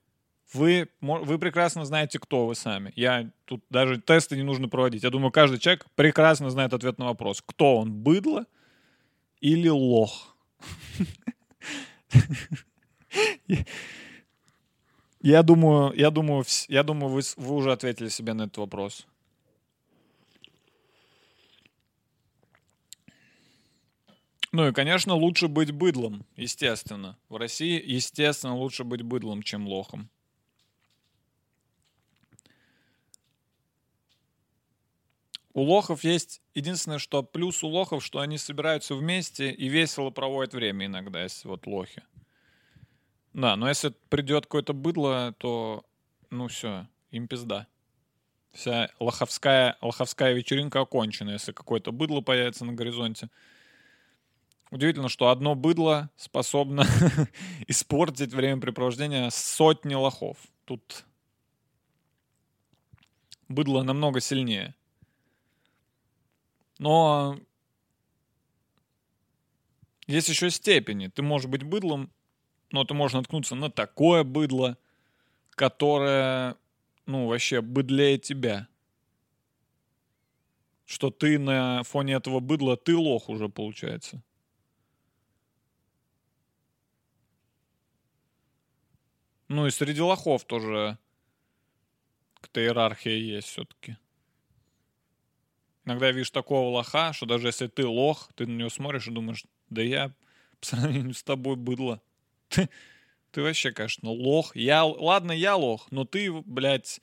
Вы, вы прекрасно знаете, кто вы сами. Я тут даже тесты не нужно проводить. Я думаю, каждый человек прекрасно знает ответ на вопрос. Кто он, быдло или лох? Я думаю, я думаю, я думаю, вы, вы уже ответили себе на этот вопрос. Ну и, конечно, лучше быть быдлом, естественно. В России, естественно, лучше быть быдлом, чем лохом. У лохов есть единственное, что плюс у лохов, что они собираются вместе и весело проводят время иногда, если вот лохи. Да, но если придет какое-то быдло, то, ну все, им пизда. Вся лоховская, лоховская вечеринка окончена, если какое-то быдло появится на горизонте. Удивительно, что одно быдло способно испортить времяпрепровождение сотни лохов. Тут быдло намного сильнее. Но есть еще степени. Ты можешь быть быдлом но ты можешь наткнуться на такое быдло, которое, ну, вообще быдлее тебя. Что ты на фоне этого быдла, ты лох уже получается. Ну и среди лохов тоже какая-то иерархия есть все-таки. Иногда видишь такого лоха, что даже если ты лох, ты на него смотришь и думаешь, да я по сравнению с тобой быдло. Ты, ты вообще, конечно, лох. Я, ладно, я лох, но ты, блядь,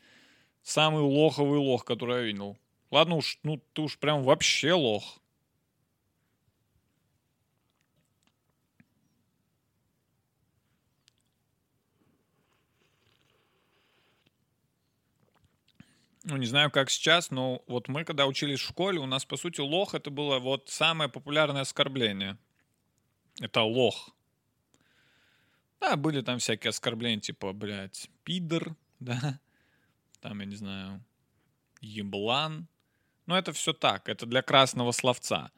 самый лоховый лох, который я видел. Ладно уж, ну ты уж прям вообще лох. Ну, не знаю, как сейчас, но вот мы, когда учились в школе, у нас, по сути, лох — это было вот самое популярное оскорбление. Это лох. Да, были там всякие оскорбления, типа, блядь, пидор, да, там, я не знаю, еблан. Но это все так, это для красного словца.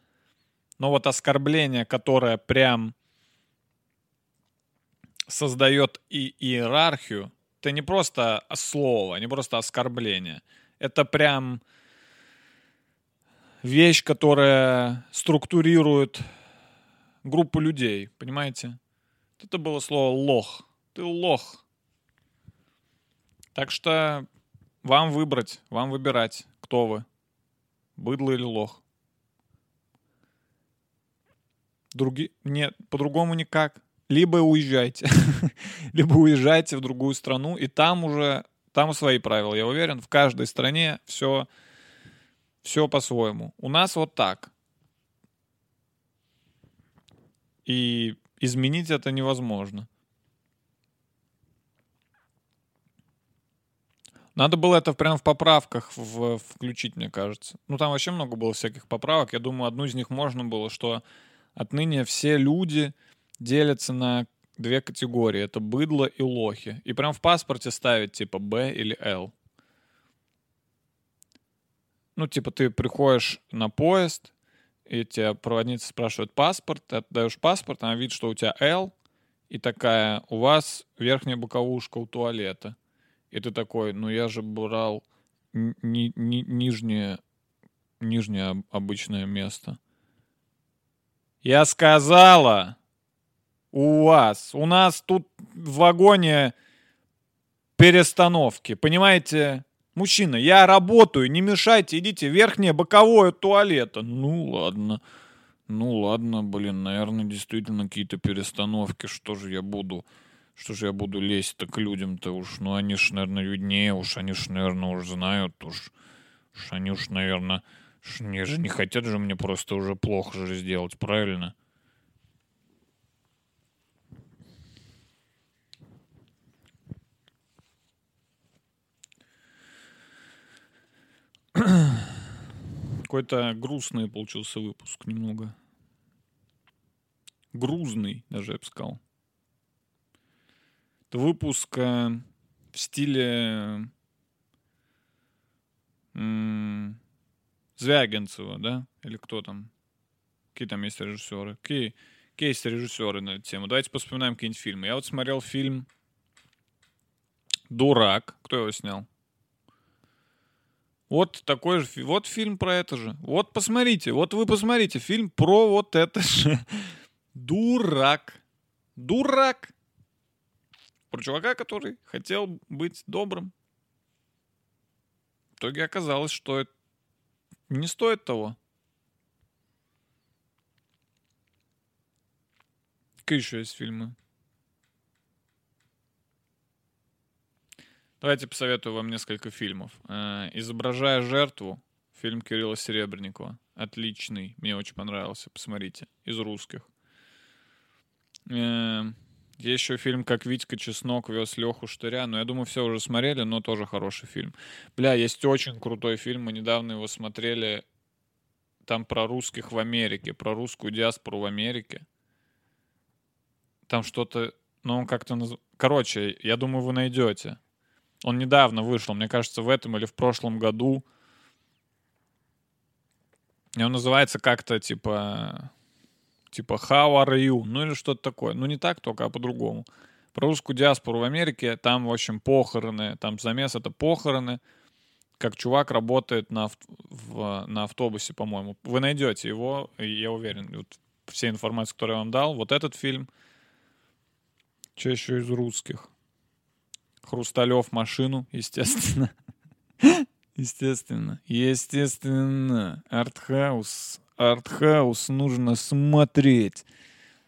Но вот оскорбление, которое прям создает и иерархию, это не просто слово, не просто оскорбление. Это прям вещь, которая структурирует группу людей, понимаете? Это было слово лох. Ты лох. Так что вам выбрать, вам выбирать, кто вы. Быдло или лох. Други... Нет, по-другому никак. Либо уезжайте. Либо уезжайте в другую страну, и там уже, там свои правила. Я уверен, в каждой стране все, все по-своему. У нас вот так. И изменить это невозможно. Надо было это прямо в поправках в, включить, мне кажется. Ну, там вообще много было всяких поправок. Я думаю, одну из них можно было, что отныне все люди делятся на две категории. Это быдло и лохи. И прям в паспорте ставить типа Б или Л. Ну, типа ты приходишь на поезд, и тебя проводница спрашивает паспорт, ты отдаешь паспорт, она видит, что у тебя L, и такая, у вас верхняя боковушка у туалета. И ты такой, ну я же брал ни- ни- ни- нижнее, нижнее об- обычное место. Я сказала, у вас, у нас тут в вагоне перестановки, понимаете? Мужчина, я работаю, не мешайте, идите, верхнее боковое туалета. Ну ладно, ну ладно, блин, наверное, действительно какие-то перестановки, что же я буду, что же я буду лезть-то к людям-то уж, ну они ж, наверное, виднее, уж они ж, наверное, уж знают, уж, уж они уж, наверное, ж, не же не хотят же мне просто уже плохо же сделать, правильно? Какой-то грустный получился выпуск немного. Грузный, даже я бы сказал. Это выпуск э, в стиле Звягинцева, да? Или кто там? Какие там есть режиссеры? Какие, какие есть режиссеры на эту тему? Давайте вспоминаем какие-нибудь фильмы. Я вот смотрел фильм «Дурак». Кто его снял? Вот такой же, вот фильм про это же. Вот посмотрите, вот вы посмотрите, фильм про вот это же. Дурак. Дурак. Про чувака, который хотел быть добрым. В итоге оказалось, что это не стоит того. Какие еще есть фильмы? Давайте посоветую вам несколько фильмов. Э, «Изображая жертву», фильм Кирилла Серебренникова. Отличный, мне очень понравился, посмотрите, из русских. Э, Есть еще фильм «Как Витька Чеснок вез Леху Штыря», но я думаю, все уже смотрели, но тоже хороший фильм. Бля, есть очень крутой фильм, мы недавно его смотрели, там про русских в Америке, про русскую диаспору в Америке. Там что-то, ну, он как-то... наз- Короче, я думаю, вы найдете. Он недавно вышел, мне кажется, в этом или в прошлом году. И он называется как-то типа... Типа How are you? Ну или что-то такое. Ну не так только, а по-другому. Про русскую диаспору в Америке. Там, в общем, похороны. Там замес — это похороны. Как чувак работает на, ав- в- на автобусе, по-моему. Вы найдете его, я уверен. Вот все информации, которую я вам дал. Вот этот фильм. Что еще из русских? Хрусталев машину, естественно. Естественно. Естественно. Артхаус. Артхаус нужно смотреть.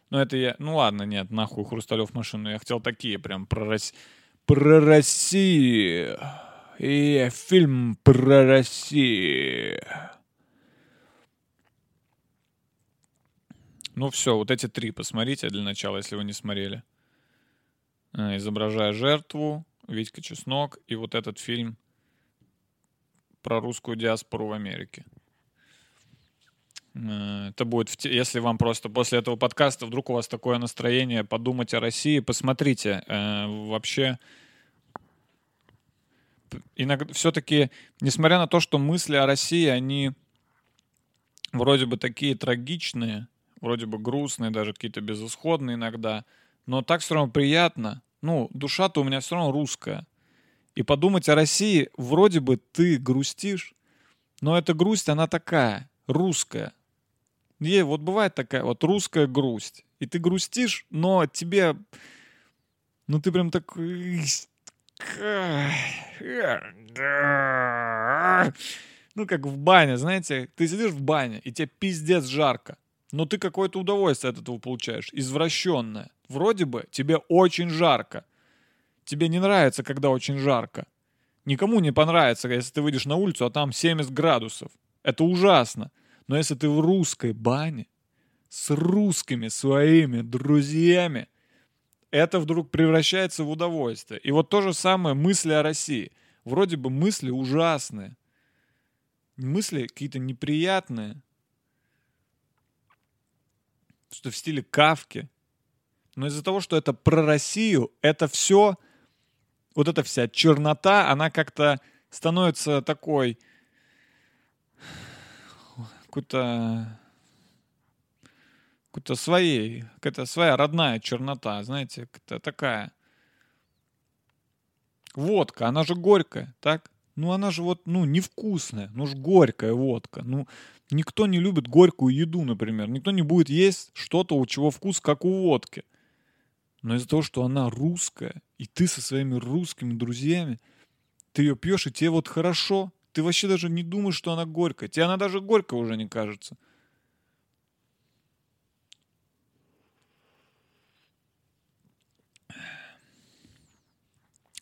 Ну, это я... Ну, ладно, нет, нахуй Хрусталев машину. Я хотел такие прям про, Рос... про Россию. И фильм про Россию. Ну, все, вот эти три посмотрите для начала, если вы не смотрели. Э, изображая жертву, Витька Чеснок и вот этот фильм про русскую диаспору в Америке. Э, Это будет, если вам просто после этого подкаста вдруг у вас такое настроение подумать о России, посмотрите. Э, Вообще, иногда все-таки, несмотря на то, что мысли о России, они вроде бы такие трагичные, вроде бы грустные, даже какие-то безысходные иногда, но так все равно приятно. Ну, душа-то у меня все равно русская. И подумать о России, вроде бы ты грустишь, но эта грусть, она такая, русская. И вот бывает такая вот русская грусть. И ты грустишь, но тебе... Ну ты прям такой... Ну, как в бане, знаете, ты сидишь в бане, и тебе пиздец жарко. Но ты какое-то удовольствие от этого получаешь, извращенное. Вроде бы тебе очень жарко. Тебе не нравится, когда очень жарко. Никому не понравится, если ты выйдешь на улицу, а там 70 градусов. Это ужасно. Но если ты в русской бане с русскими своими друзьями, это вдруг превращается в удовольствие. И вот то же самое мысли о России. Вроде бы мысли ужасные. Мысли какие-то неприятные. Что в стиле Кавки. Но из-за того, что это про Россию, это все, вот эта вся чернота, она как-то становится такой какой-то какой-то своей, какая-то своя родная чернота, знаете, какая-то такая. Водка, она же горькая, так? Ну, она же вот, ну, невкусная. Ну, ж горькая водка. Ну, никто не любит горькую еду, например. Никто не будет есть что-то, у чего вкус, как у водки. Но из-за того, что она русская, и ты со своими русскими друзьями, ты ее пьешь, и тебе вот хорошо. Ты вообще даже не думаешь, что она горькая. Тебе она даже горькая уже не кажется.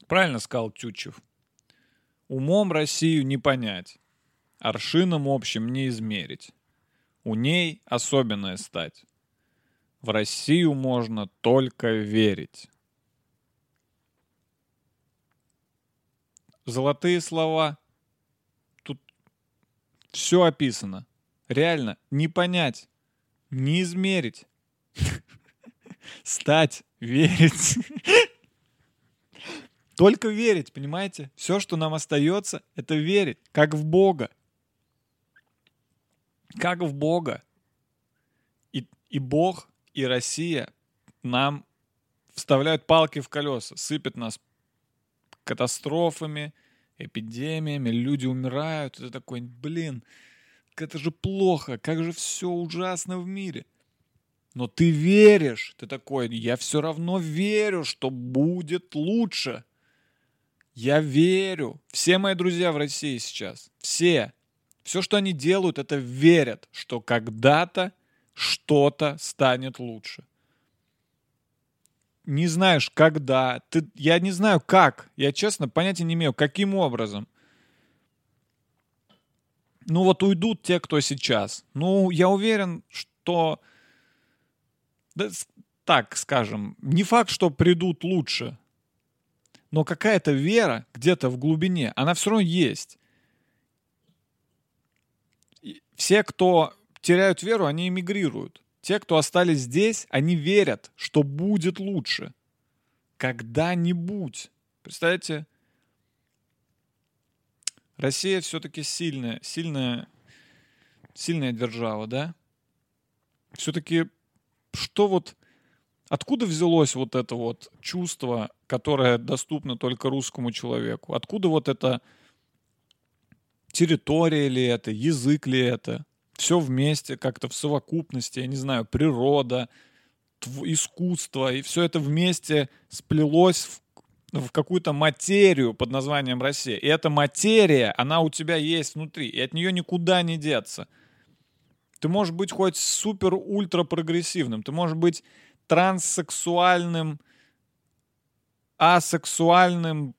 Правильно сказал Тютчев. Умом Россию не понять, аршином общим не измерить. У ней особенная стать. В Россию можно только верить. Золотые слова. Тут все описано. Реально, не понять, не измерить. Стать, верить. Только верить, понимаете? Все, что нам остается, это верить, как в Бога. Как в Бога. И, и Бог, и Россия нам вставляют палки в колеса, сыпят нас катастрофами, эпидемиями, люди умирают. Это такой, блин, это же плохо, как же все ужасно в мире. Но ты веришь, ты такой, я все равно верю, что будет лучше. Я верю. Все мои друзья в России сейчас, все, все, что они делают, это верят, что когда-то что-то станет лучше. Не знаешь, когда. Ты, я не знаю, как. Я, честно, понятия не имею, каким образом. Ну вот уйдут те, кто сейчас. Ну, я уверен, что... Да, так скажем, не факт, что придут лучше но какая-то вера где-то в глубине, она все равно есть. все, кто теряют веру, они эмигрируют. Те, кто остались здесь, они верят, что будет лучше. Когда-нибудь. Представляете? Россия все-таки сильная, сильная, сильная держава, да? Все-таки что вот Откуда взялось вот это вот чувство, которое доступно только русскому человеку? Откуда вот это территория ли это, язык ли это? Все вместе, как-то в совокупности, я не знаю, природа, искусство, и все это вместе сплелось в, в какую-то материю под названием Россия. И эта материя, она у тебя есть внутри, и от нее никуда не деться. Ты можешь быть хоть супер-ультра прогрессивным, ты можешь быть транссексуальным, асексуальным,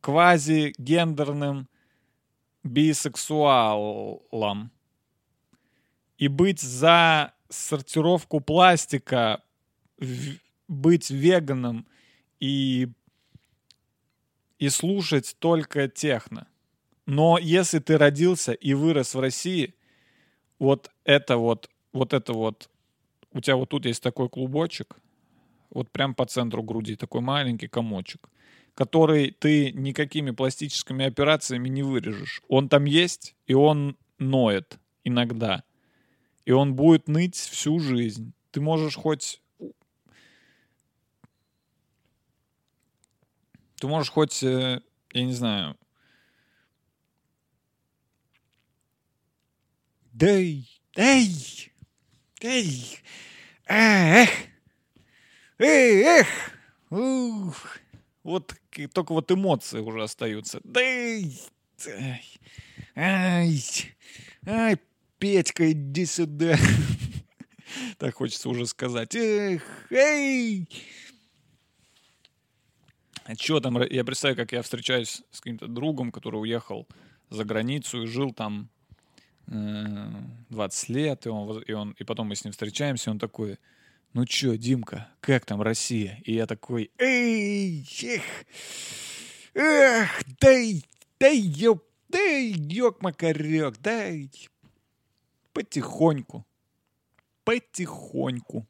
квазигендерным бисексуалом. И быть за сортировку пластика, быть веганом и, и слушать только техно. Но если ты родился и вырос в России, вот это вот, вот это вот у тебя вот тут есть такой клубочек, вот прям по центру груди, такой маленький комочек, который ты никакими пластическими операциями не вырежешь. Он там есть, и он ноет иногда. И он будет ныть всю жизнь. Ты можешь хоть... Ты можешь хоть, э, я не знаю... Эй, эй, эй, эх, эй, эх, ух. Вот только вот эмоции уже остаются. Да, ай, ай, ай, Петька, иди сюда. Так хочется уже сказать. Эх, эй! Что там, я представляю, как я встречаюсь с каким-то другом, который уехал за границу и жил там 20 лет, и, он, и, он, и потом мы с ним встречаемся, и он такой, ну чё, Димка, как там Россия? И я такой, эй, эх, эх, дай, дай, ёп, дай, ёк макарёк, дай, потихоньку, потихоньку.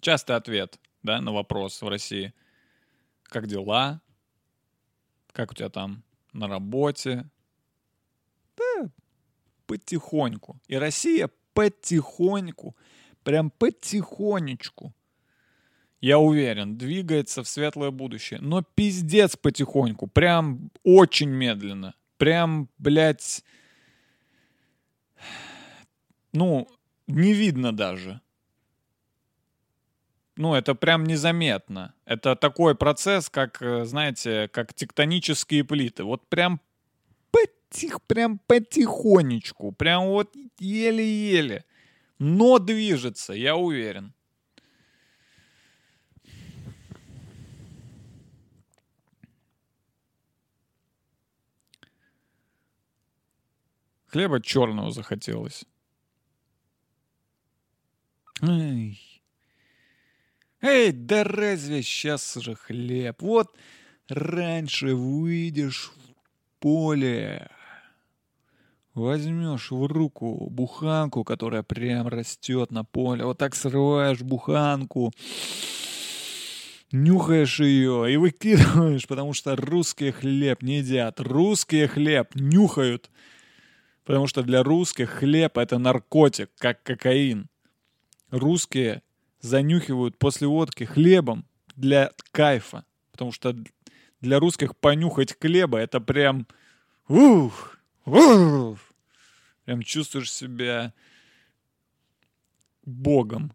Частый ответ, да, на вопрос в России. Как дела? Как у тебя там на работе? Да, потихоньку. И Россия потихоньку, прям потихонечку я уверен, двигается в светлое будущее. Но пиздец потихоньку, прям очень медленно. Прям, блядь, ну, не видно даже. Ну, это прям незаметно. Это такой процесс, как, э, знаете, как тектонические плиты. Вот прям потих, прям потихонечку, прям вот еле-еле. Но движется, я уверен. Хлеба черного захотелось. Эй. Эй, да разве сейчас же хлеб? Вот раньше выйдешь в поле, возьмешь в руку буханку, которая прям растет на поле, вот так срываешь буханку, нюхаешь ее и выкидываешь, потому что русские хлеб не едят. Русские хлеб нюхают, потому что для русских хлеб это наркотик, как кокаин русские занюхивают после водки хлебом для кайфа. Потому что для русских понюхать хлеба это прям... Ух, ух, прям чувствуешь себя богом.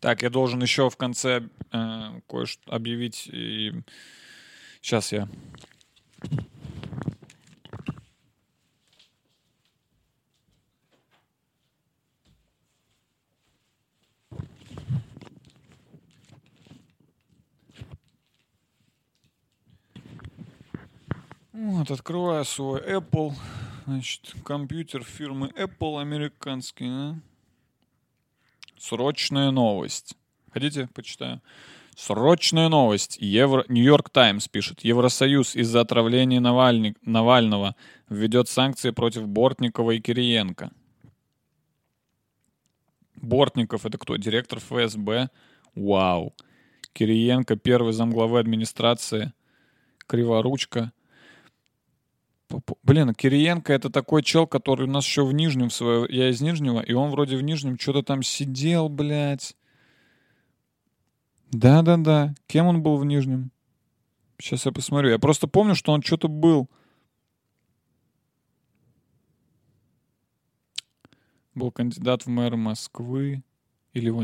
Так, я должен еще в конце э, кое-что объявить. И... Сейчас я вот, открываю свой Apple. Значит, компьютер фирмы Apple американский. Да? Срочная новость. Хотите, почитаю? Срочная новость. Евро... Нью-Йорк Таймс пишет. Евросоюз из-за отравления Навальни... Навального введет санкции против Бортникова и Кириенко. Бортников это кто? Директор ФСБ? Вау. Кириенко первый замглавы администрации. Криворучка. Блин, Кириенко это такой чел, который у нас еще в Нижнем свое... Я из Нижнего, и он вроде в Нижнем что-то там сидел, блядь. Да-да-да. Кем он был в Нижнем? Сейчас я посмотрю. Я просто помню, что он что-то был. Был кандидат в мэр Москвы. Или его